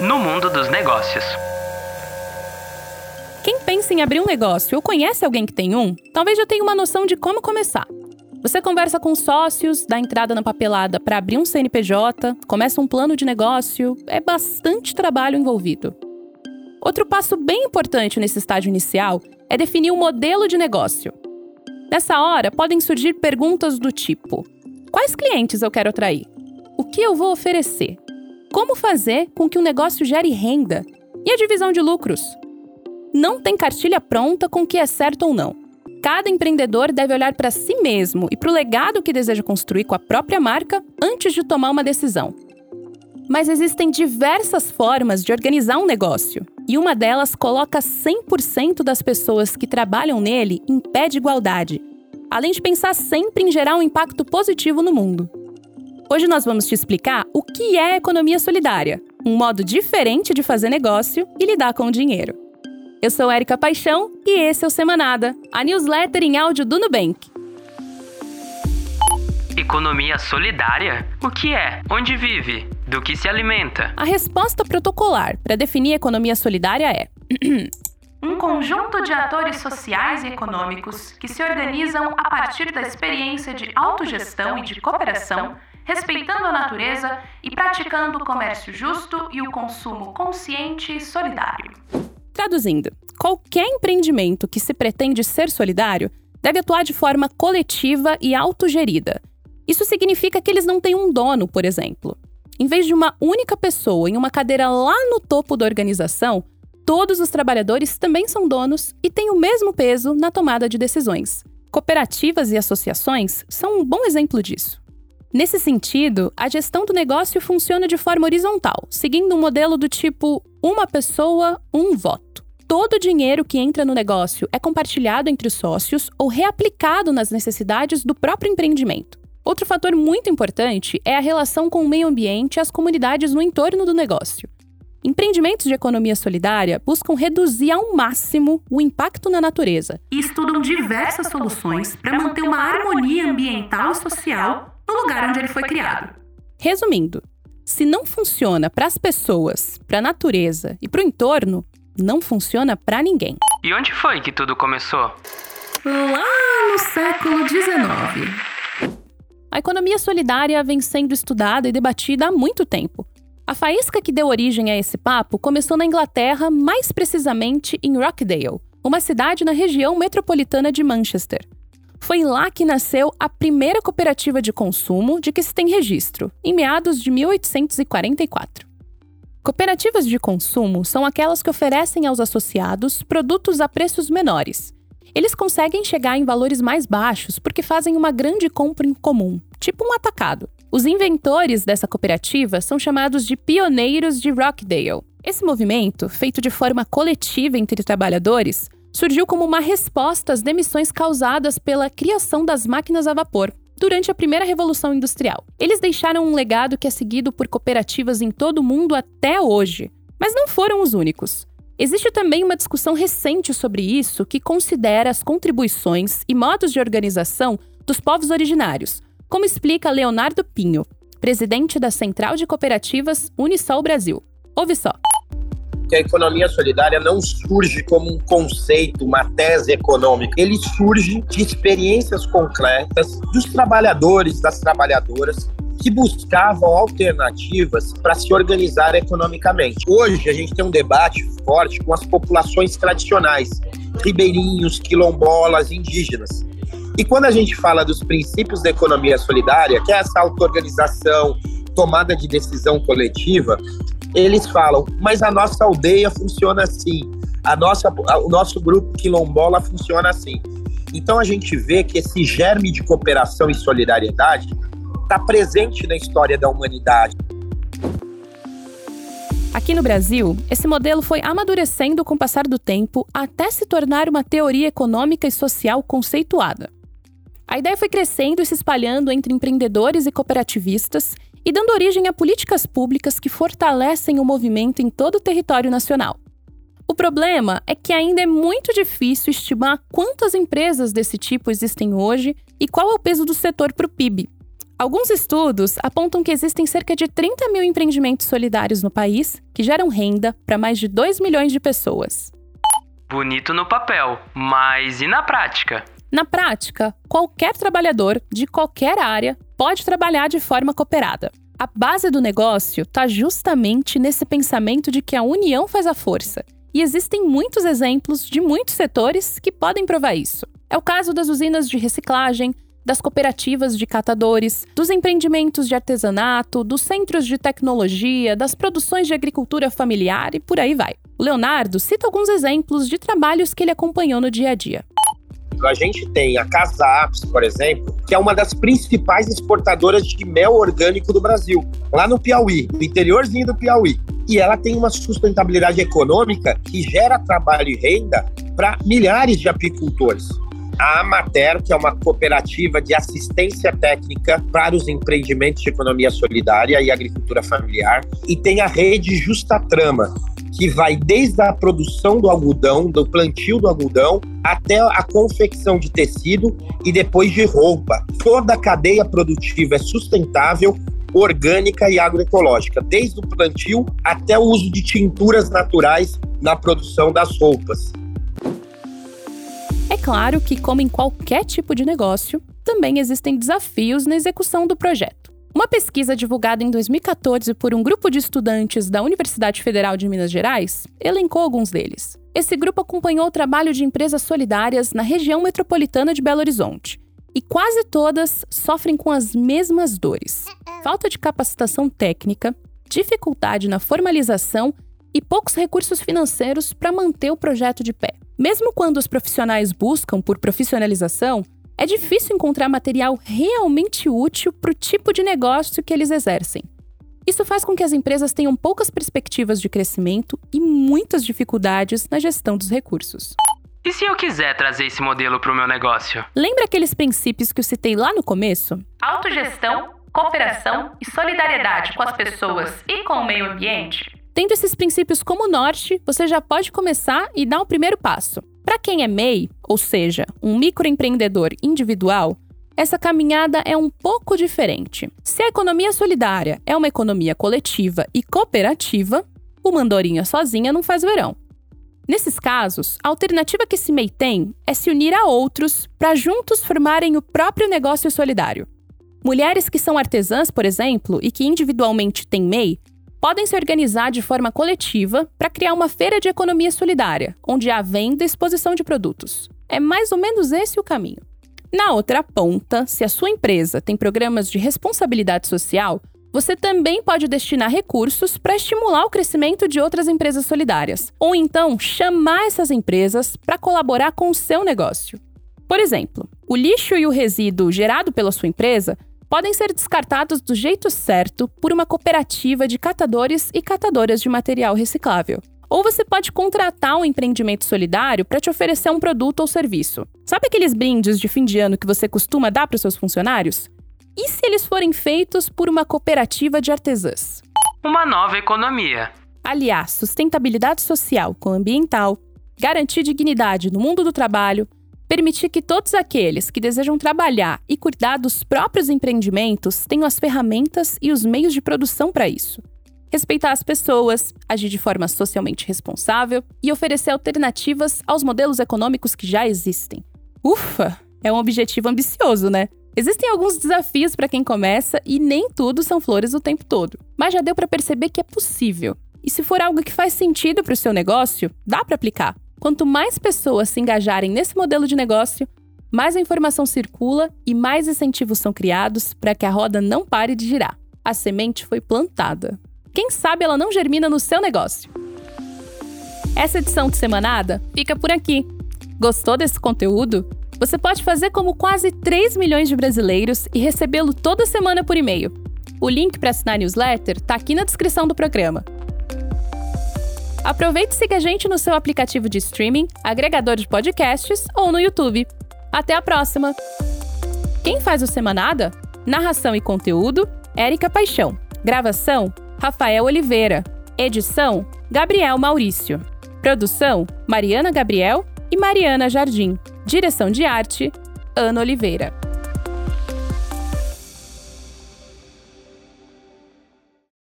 no mundo dos negócios. Quem pensa em abrir um negócio ou conhece alguém que tem um, talvez já tenha uma noção de como começar. Você conversa com sócios, dá entrada na papelada para abrir um CNPJ, começa um plano de negócio, é bastante trabalho envolvido. Outro passo bem importante nesse estágio inicial é definir o um modelo de negócio. Nessa hora, podem surgir perguntas do tipo: quais clientes eu quero atrair? O que eu vou oferecer? Como fazer com que o negócio gere renda? E a divisão de lucros? Não tem cartilha pronta com o que é certo ou não. Cada empreendedor deve olhar para si mesmo e para o legado que deseja construir com a própria marca antes de tomar uma decisão. Mas existem diversas formas de organizar um negócio, e uma delas coloca 100% das pessoas que trabalham nele em pé de igualdade, além de pensar sempre em gerar um impacto positivo no mundo. Hoje nós vamos te explicar o que é economia solidária, um modo diferente de fazer negócio e lidar com o dinheiro. Eu sou Érica Paixão e esse é o Semanada, a newsletter em áudio do Nubank. Economia solidária? O que é? Onde vive? Do que se alimenta? A resposta protocolar para definir economia solidária é: um conjunto de atores sociais e econômicos que se organizam a partir da experiência de autogestão e de cooperação, respeitando a natureza e praticando o comércio justo e o consumo consciente e solidário. Traduzindo, qualquer empreendimento que se pretende ser solidário deve atuar de forma coletiva e autogerida. Isso significa que eles não têm um dono, por exemplo. Em vez de uma única pessoa em uma cadeira lá no topo da organização, todos os trabalhadores também são donos e têm o mesmo peso na tomada de decisões. Cooperativas e associações são um bom exemplo disso. Nesse sentido, a gestão do negócio funciona de forma horizontal, seguindo um modelo do tipo uma pessoa, um voto todo o dinheiro que entra no negócio é compartilhado entre os sócios ou reaplicado nas necessidades do próprio empreendimento. Outro fator muito importante é a relação com o meio ambiente e as comunidades no entorno do negócio. Empreendimentos de economia solidária buscam reduzir ao máximo o impacto na natureza e estudam diversas soluções para manter uma harmonia ambiental e social no lugar onde ele foi criado. Resumindo, se não funciona para as pessoas, para a natureza e para o entorno, não funciona para ninguém. E onde foi que tudo começou? Lá no século XIX. A economia solidária vem sendo estudada e debatida há muito tempo. A faísca que deu origem a esse papo começou na Inglaterra, mais precisamente em Rockdale, uma cidade na região metropolitana de Manchester. Foi lá que nasceu a primeira cooperativa de consumo de que se tem registro, em meados de 1844. Cooperativas de consumo são aquelas que oferecem aos associados produtos a preços menores. Eles conseguem chegar em valores mais baixos porque fazem uma grande compra em comum, tipo um atacado. Os inventores dessa cooperativa são chamados de pioneiros de Rockdale. Esse movimento, feito de forma coletiva entre trabalhadores, surgiu como uma resposta às demissões causadas pela criação das máquinas a vapor, durante a primeira revolução industrial. Eles deixaram um legado que é seguido por cooperativas em todo o mundo até hoje. Mas não foram os únicos. Existe também uma discussão recente sobre isso que considera as contribuições e modos de organização dos povos originários, como explica Leonardo Pinho, presidente da Central de Cooperativas Unisol Brasil. Ouve só que a economia solidária não surge como um conceito, uma tese econômica. Ele surge de experiências concretas dos trabalhadores, das trabalhadoras que buscavam alternativas para se organizar economicamente. Hoje a gente tem um debate forte com as populações tradicionais, ribeirinhos, quilombolas, indígenas. E quando a gente fala dos princípios da economia solidária, que é essa auto-organização, tomada de decisão coletiva, eles falam, mas a nossa aldeia funciona assim, a nossa, o nosso grupo quilombola funciona assim. Então a gente vê que esse germe de cooperação e solidariedade está presente na história da humanidade. Aqui no Brasil, esse modelo foi amadurecendo com o passar do tempo até se tornar uma teoria econômica e social conceituada. A ideia foi crescendo e se espalhando entre empreendedores e cooperativistas e dando origem a políticas públicas que fortalecem o movimento em todo o território nacional. O problema é que ainda é muito difícil estimar quantas empresas desse tipo existem hoje e qual é o peso do setor para o PIB. Alguns estudos apontam que existem cerca de 30 mil empreendimentos solidários no país que geram renda para mais de 2 milhões de pessoas. Bonito no papel, mas e na prática? Na prática, qualquer trabalhador de qualquer área pode trabalhar de forma cooperada. A base do negócio está justamente nesse pensamento de que a união faz a força. E existem muitos exemplos de muitos setores que podem provar isso. É o caso das usinas de reciclagem, das cooperativas de catadores, dos empreendimentos de artesanato, dos centros de tecnologia, das produções de agricultura familiar e por aí vai. O Leonardo cita alguns exemplos de trabalhos que ele acompanhou no dia a dia. A gente tem a Casa Apps, por exemplo, que é uma das principais exportadoras de mel orgânico do Brasil, lá no Piauí, no interiorzinho do Piauí. E ela tem uma sustentabilidade econômica que gera trabalho e renda para milhares de apicultores a Amater, que é uma cooperativa de assistência técnica para os empreendimentos de economia solidária e agricultura familiar, e tem a rede Justa Trama, que vai desde a produção do algodão, do plantio do algodão, até a confecção de tecido e depois de roupa. Toda a cadeia produtiva é sustentável, orgânica e agroecológica, desde o plantio até o uso de tinturas naturais na produção das roupas. É claro que, como em qualquer tipo de negócio, também existem desafios na execução do projeto. Uma pesquisa divulgada em 2014 por um grupo de estudantes da Universidade Federal de Minas Gerais elencou alguns deles. Esse grupo acompanhou o trabalho de empresas solidárias na região metropolitana de Belo Horizonte. E quase todas sofrem com as mesmas dores: falta de capacitação técnica, dificuldade na formalização e poucos recursos financeiros para manter o projeto de pé. Mesmo quando os profissionais buscam por profissionalização, é difícil encontrar material realmente útil para o tipo de negócio que eles exercem. Isso faz com que as empresas tenham poucas perspectivas de crescimento e muitas dificuldades na gestão dos recursos. E se eu quiser trazer esse modelo para o meu negócio? Lembra aqueles princípios que eu citei lá no começo? Autogestão, cooperação e solidariedade com as pessoas e com o meio ambiente? Tendo esses princípios como norte, você já pode começar e dar o primeiro passo. Para quem é MEI, ou seja, um microempreendedor individual, essa caminhada é um pouco diferente. Se a economia solidária é uma economia coletiva e cooperativa, o mandorinha sozinha não faz verão. Nesses casos, a alternativa que esse MEI tem é se unir a outros para juntos formarem o próprio negócio solidário. Mulheres que são artesãs, por exemplo, e que individualmente têm MEI, podem se organizar de forma coletiva para criar uma feira de economia solidária, onde há venda e exposição de produtos. É mais ou menos esse o caminho. Na outra ponta, se a sua empresa tem programas de responsabilidade social, você também pode destinar recursos para estimular o crescimento de outras empresas solidárias, ou então chamar essas empresas para colaborar com o seu negócio. Por exemplo, o lixo e o resíduo gerado pela sua empresa podem ser descartados do jeito certo por uma cooperativa de catadores e catadoras de material reciclável. Ou você pode contratar um empreendimento solidário para te oferecer um produto ou serviço. Sabe aqueles brindes de fim de ano que você costuma dar para os seus funcionários? E se eles forem feitos por uma cooperativa de artesãs? Uma nova economia. Aliar sustentabilidade social com ambiental, garantir dignidade no mundo do trabalho, permitir que todos aqueles que desejam trabalhar e cuidar dos próprios empreendimentos tenham as ferramentas e os meios de produção para isso. Respeitar as pessoas, agir de forma socialmente responsável e oferecer alternativas aos modelos econômicos que já existem. Ufa! É um objetivo ambicioso, né? Existem alguns desafios para quem começa e nem tudo são flores o tempo todo. Mas já deu para perceber que é possível. E se for algo que faz sentido para o seu negócio, dá para aplicar. Quanto mais pessoas se engajarem nesse modelo de negócio, mais a informação circula e mais incentivos são criados para que a roda não pare de girar. A semente foi plantada. Quem sabe ela não germina no seu negócio? Essa edição de Semanada fica por aqui. Gostou desse conteúdo? Você pode fazer como quase 3 milhões de brasileiros e recebê-lo toda semana por e-mail. O link para assinar a newsletter está aqui na descrição do programa. Aproveite e siga a gente no seu aplicativo de streaming, agregador de podcasts ou no YouTube. Até a próxima! Quem faz o Semanada? Narração e conteúdo: Érica Paixão. Gravação: Rafael Oliveira. Edição: Gabriel Maurício. Produção: Mariana Gabriel e Mariana Jardim. Direção de arte: Ana Oliveira.